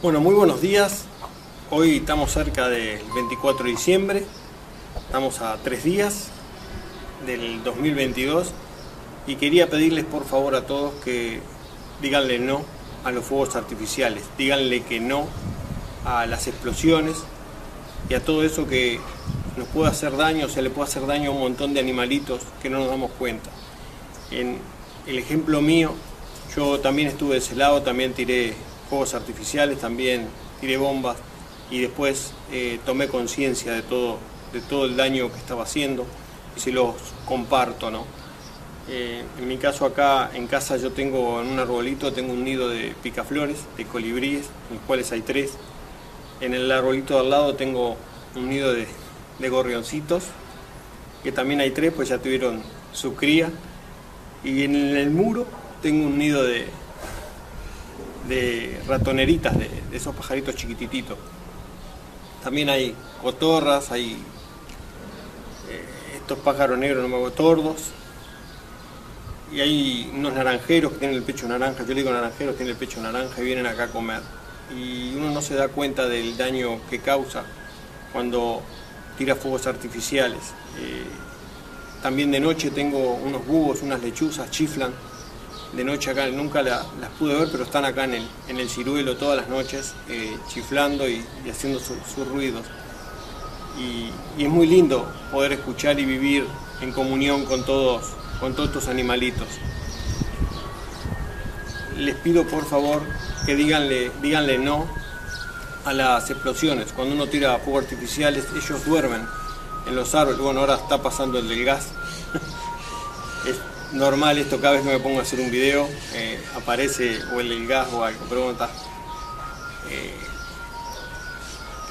Bueno, muy buenos días. Hoy estamos cerca del 24 de diciembre. Estamos a tres días del 2022 y quería pedirles por favor a todos que díganle no a los fuegos artificiales, díganle que no a las explosiones y a todo eso que nos puede hacer daño, o sea, le puede hacer daño a un montón de animalitos que no nos damos cuenta. En el ejemplo mío, yo también estuve de ese lado, también tiré fuegos artificiales, también tiré bombas y después eh, tomé conciencia de todo, de todo el daño que estaba haciendo y se los comparto, ¿no? Eh, en mi caso acá en casa yo tengo en un arbolito tengo un nido de picaflores, de colibríes, en los cuales hay tres. En el arbolito de al lado tengo un nido de, de gorrioncitos, que también hay tres, pues ya tuvieron su cría. Y en el muro tengo un nido de, de ratoneritas, de, esos pajaritos chiquitititos. También hay cotorras, hay eh, estos pájaros negros, no me hago tordos. Y hay unos naranjeros que tienen el pecho naranja, yo le digo naranjeros, tienen el pecho naranja y vienen acá a comer. Y uno no se da cuenta del daño que causa cuando tira fuegos artificiales. Eh, también de noche tengo unos búhos, unas lechuzas, chiflan de noche acá, nunca las pude ver, pero están acá en el, en el ciruelo todas las noches, eh, chiflando y, haciendo sus ruidos. Y, es muy lindo poder escuchar y vivir en comunión con todos, con todos estos animalitos. Les pido por favor que díganle, díganle no a las explosiones. Cuando uno tira fuegos artificiales, ellos duermen en los árboles. Bueno, ahora está pasando el del gas. normal esto, cada vez que me pongo a hacer un video, eh, aparece o el, gas o algo, pero bueno, está. Eh,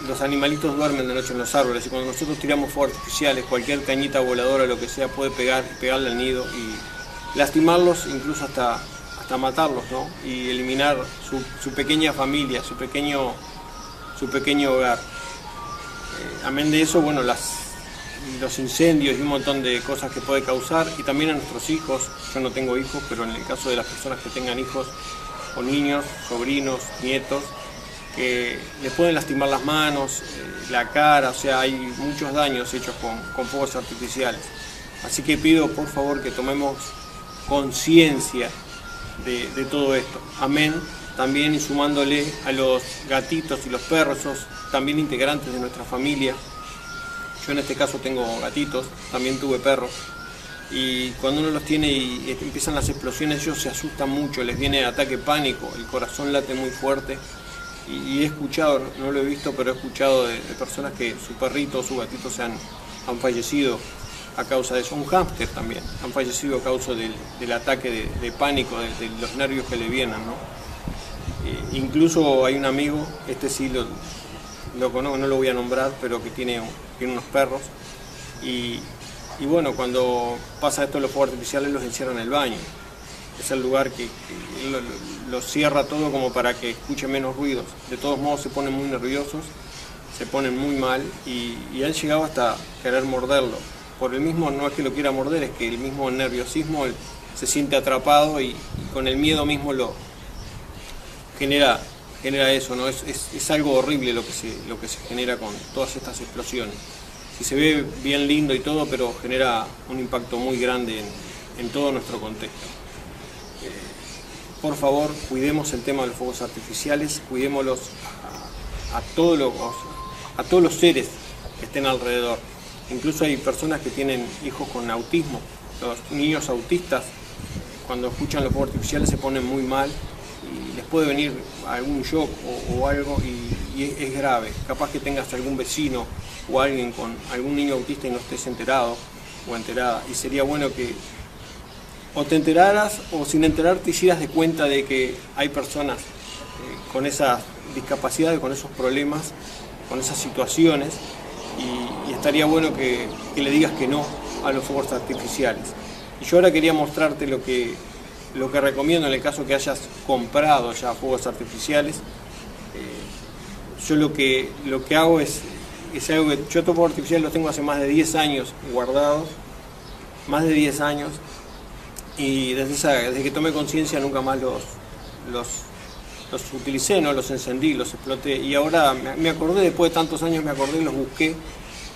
los animalitos duermen de noche en los árboles y cuando nosotros tiramos fuegos artificiales, cualquier cañita voladora o lo que sea puede pegar, pegarle al nido y lastimarlos, incluso hasta, hasta matarlos, ¿no? Y eliminar su, pequeña familia, su pequeño, su pequeño hogar. Eh, amén de eso, bueno, las, los incendios y un montón de cosas que puede causar y también a nuestros hijos. Yo no tengo hijos, pero en el caso de las personas que tengan hijos o niños, sobrinos, nietos, que les pueden lastimar las manos, eh, la cara, o sea, hay muchos daños hechos con, fuegos artificiales. Así que pido por favor que tomemos conciencia de, todo esto. Amén. También sumándole a los gatitos y los perros, también integrantes de nuestra familia, yo en este caso tengo gatitos, también tuve perros. Y cuando uno los tiene y empiezan las explosiones, ellos se asustan mucho, les viene ataque pánico, el corazón late muy fuerte. Y, he escuchado, no lo he visto, pero he escuchado de, personas que su perrito o su gatito se han, han fallecido a causa de eso. Un hámster también, han fallecido a causa del, ataque de, pánico, de, los nervios que le vienen. ¿no? Eh, incluso hay un amigo, este sí lo, lo conozco, no lo voy a nombrar, pero que tiene, tiene unos perros. Y, bueno, cuando pasa esto los fuegos artificiales los encierran en el baño. Es el lugar que, lo, cierra todo como para que escuche menos ruidos. De todos modos se ponen muy nerviosos, se ponen muy mal y, han llegado hasta querer morderlo. Por el mismo, no es que lo quiera morder, es que el mismo nerviosismo se siente atrapado y con el miedo mismo lo genera genera eso, ¿no? Es, es, algo horrible lo que, se, lo que se genera con todas estas explosiones. Si se ve bien lindo y todo, pero genera un impacto muy grande en, todo nuestro contexto. Eh, por favor, cuidemos el tema de los fuegos artificiales, cuidémoslos a, todos los, a todos los seres que estén alrededor. Incluso hay personas que tienen hijos con autismo. Los niños autistas, cuando escuchan los fuegos artificiales, se ponen muy mal puede venir algún shock o, algo y, es, grave. Capaz que tengas algún vecino o alguien con algún niño autista y no estés enterado o enterada. Y sería bueno que o te enteraras o sin enterarte hicieras de cuenta de que hay personas eh, con esas discapacidades, con esos problemas, con esas situaciones y, estaría bueno que, que le digas que no a los fuegos artificiales. Y yo ahora quería mostrarte lo que lo que recomiendo en el caso que hayas comprado ya fuegos artificiales, eh, yo lo que, lo que hago es, es algo que yo estos fuegos artificiales los tengo hace más de 10 años guardados, más de 10 años, y desde, desde que tomé conciencia nunca más los, los, los utilicé, no los encendí, los exploté y ahora me acordé, después de tantos años me acordé los busqué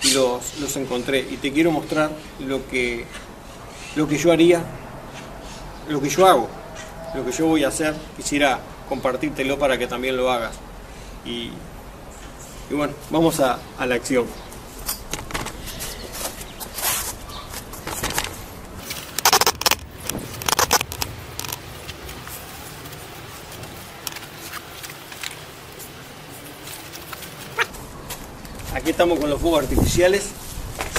y los, los encontré. Y te quiero mostrar lo que, lo que yo haría, lo que yo hago, lo que yo voy a hacer. Quisiera compartírtelo para que también lo hagas. Y, y bueno, vamos a, a la acción. Aquí estamos con los fuegos artificiales.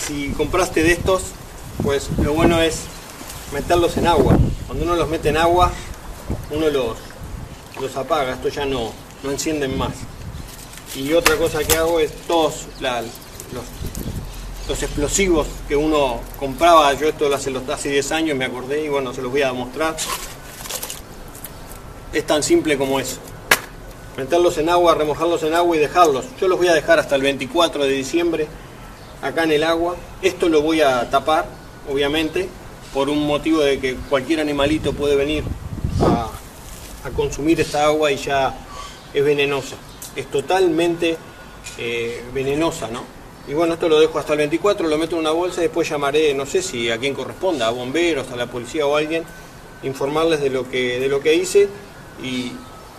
Si compraste de estos, pues lo bueno es meterlos en agua. Cuando uno los mete en agua, uno los, los apaga. Estos ya no, no encienden más. Y otra cosa que hago es todos los, los, explosivos que uno compraba. Yo esto lo hace, hace 10 años, me acordé y bueno, se los voy a mostrar. Es tan simple como eso meterlos en agua, remojarlos en agua y dejarlos. Yo los voy a dejar hasta el 24 de diciembre acá en el agua. Esto lo voy a tapar, obviamente, por un motivo de que cualquier animalito puede venir a, consumir esta agua y ya es venenosa. Es totalmente eh, venenosa, ¿no? Y bueno, esto lo dejo hasta el 24, lo meto en una bolsa y después llamaré, no sé si a quien corresponda, a bomberos, a la policía o a alguien, informarles de lo que, de lo que hice y,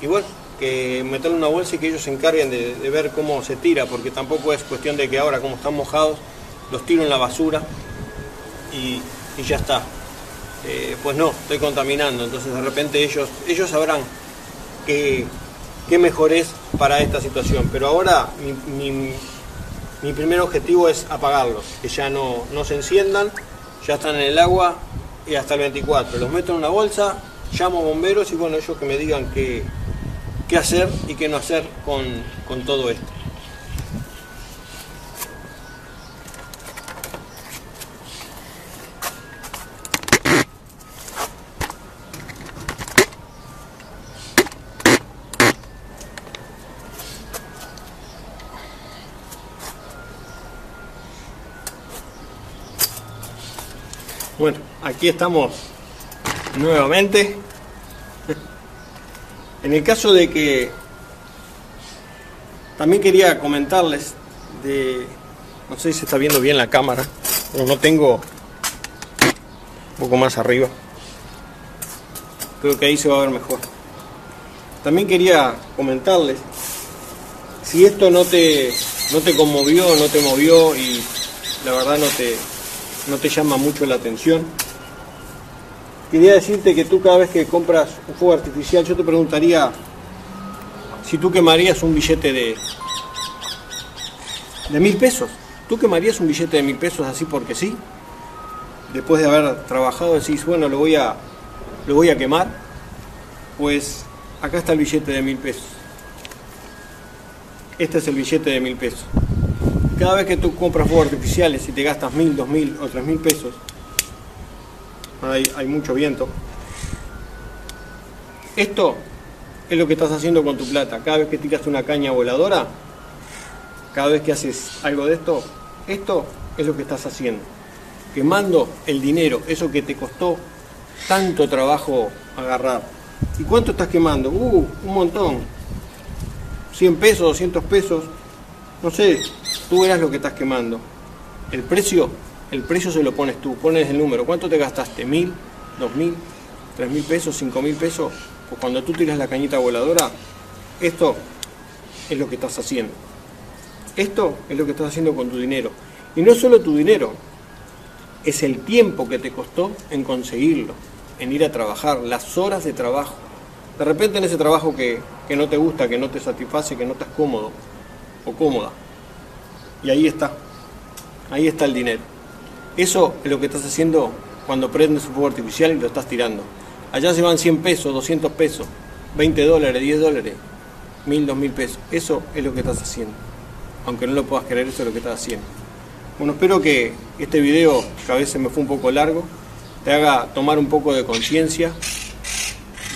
bueno, que meterle una bolsa y que ellos se encarguen de, ver cómo se tira, porque tampoco es cuestión de que ahora, como están mojados, los tiro en la basura y, ya está. Eh, pues no, estoy contaminando, entonces de repente ellos, ellos sabrán qué, qué mejor es para esta situación. Pero ahora mi, mi, primer objetivo es apagarlos, que ya no, no se enciendan, ya están en el agua y hasta el 24. Los meto en una bolsa, llamo bomberos y bueno, ellos que me digan que qué hacer y qué no hacer con, con todo esto. Bueno, aquí estamos nuevamente en el caso de que también quería comentarles de, no sé si se está viendo bien la cámara, pero no tengo un poco más arriba. Creo que ahí se va a ver mejor. También quería comentarles si esto no te no te conmovió, no te movió y la verdad no te no te llama mucho la atención Quería decirte que tú cada vez que compras un fuego artificial, yo te preguntaría si tú quemarías un billete de, de mil pesos. ¿Tú quemarías un billete de mil pesos así porque sí? Después de haber trabajado decís, bueno, lo voy a, lo voy a quemar. Pues acá está el billete de mil pesos. Este es el billete de mil pesos. Cada vez que tú compras fuegos artificiales y te gastas mil, dos mil o tres mil pesos, hay, mucho viento. Esto es lo que estás haciendo con tu plata. Cada vez que tiras una caña voladora, cada vez que haces algo de esto, esto es lo que estás haciendo. Quemando el dinero, eso que te costó tanto trabajo agarrar. ¿Y cuánto estás quemando? Uh, un montón. 100 pesos, 200 pesos. No sé, tú verás lo que estás quemando. El precio el precio se lo pones tú, pones el número, ¿cuánto te gastaste? ¿Mil? ¿Dos mil? ¿Tres mil pesos? ¿Cinco mil pesos? Pues cuando tú tiras la cañita voladora, esto es lo que estás haciendo. Esto es lo que estás haciendo con tu dinero. Y no solo tu dinero, es el tiempo que te costó en conseguirlo, en ir a trabajar, las horas de trabajo. De repente en ese trabajo que, que no te gusta, que no te satisface, que no estás cómodo o cómoda. Y ahí está, ahí está el dinero. Eso es lo que estás haciendo cuando prendes un fuego artificial y lo estás tirando. Allá se van 100 pesos, 200 pesos, 20 dólares, 10 dólares, 1000, 2000 pesos. Eso es lo que estás haciendo. Aunque no lo puedas creer, eso es lo que estás haciendo. Bueno, espero que este video, que a veces me fue un poco largo, te haga tomar un poco de conciencia,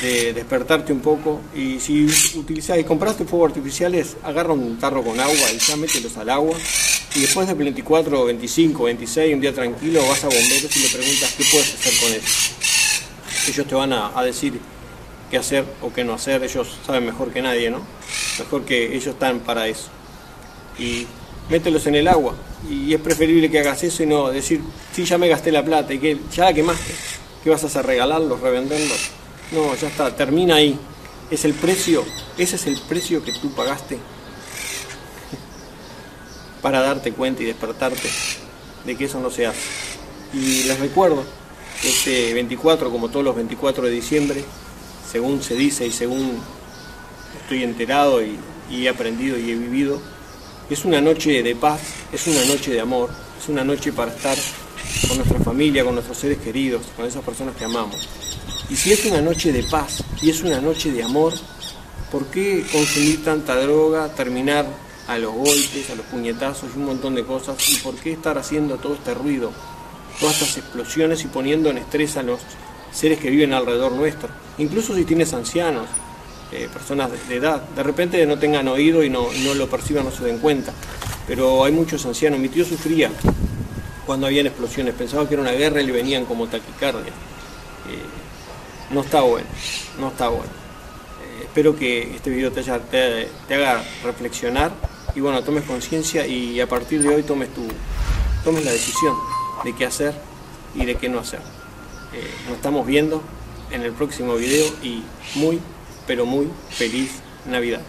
de despertarte un poco. Y si utilizás y compraste fuegos artificiales, agarra un tarro con agua y ya mételos al agua y después del 24, 25, 26, un día tranquilo, vas a bomberos y le preguntas qué puedes hacer con eso. Ellos te van a, decir qué hacer o qué no hacer, ellos saben mejor que nadie, ¿no? Mejor que ellos están para eso. Y mételos en el agua. Y es preferible que hagas eso y no decir, sí, ya me gasté la plata y que ya la quemaste. ¿Qué vas a hacer? ¿Regalarlos? ¿Revenderlos? No, ya está, termina ahí. Es el precio, ese es el precio que tú pagaste para darte cuenta y despertarte de que eso no se hace. Y les recuerdo este 24, como todos los 24 de diciembre, según se dice y según estoy enterado y, he aprendido y he vivido, es una noche de paz, es una noche de amor, es una noche para estar con nuestra familia, con nuestros seres queridos, con esas personas que amamos. Y si es una noche de paz y es una noche de amor, ¿por qué consumir tanta droga, terminar a los golpes, a los puñetazos y un montón de cosas? ¿Y por qué estar haciendo todo este ruido, todas estas explosiones y poniendo en estrés a los seres que viven alrededor nuestro? Incluso si tienes ancianos, eh, personas de, edad, de repente no tengan oído y no, lo perciban, no se den cuenta. Pero hay muchos ancianos. Mi tío sufría cuando habían explosiones, pensaba que era una guerra y le venían como taquicardia. Eh, no está bueno, no está bueno. Eh, espero que este video te, haga reflexionar y bueno, tomes conciencia y a partir de hoy tomes, tu, tomes la decisión de qué hacer y de qué no hacer. Eh, nos estamos viendo en el próximo video y muy, pero muy feliz Navidad.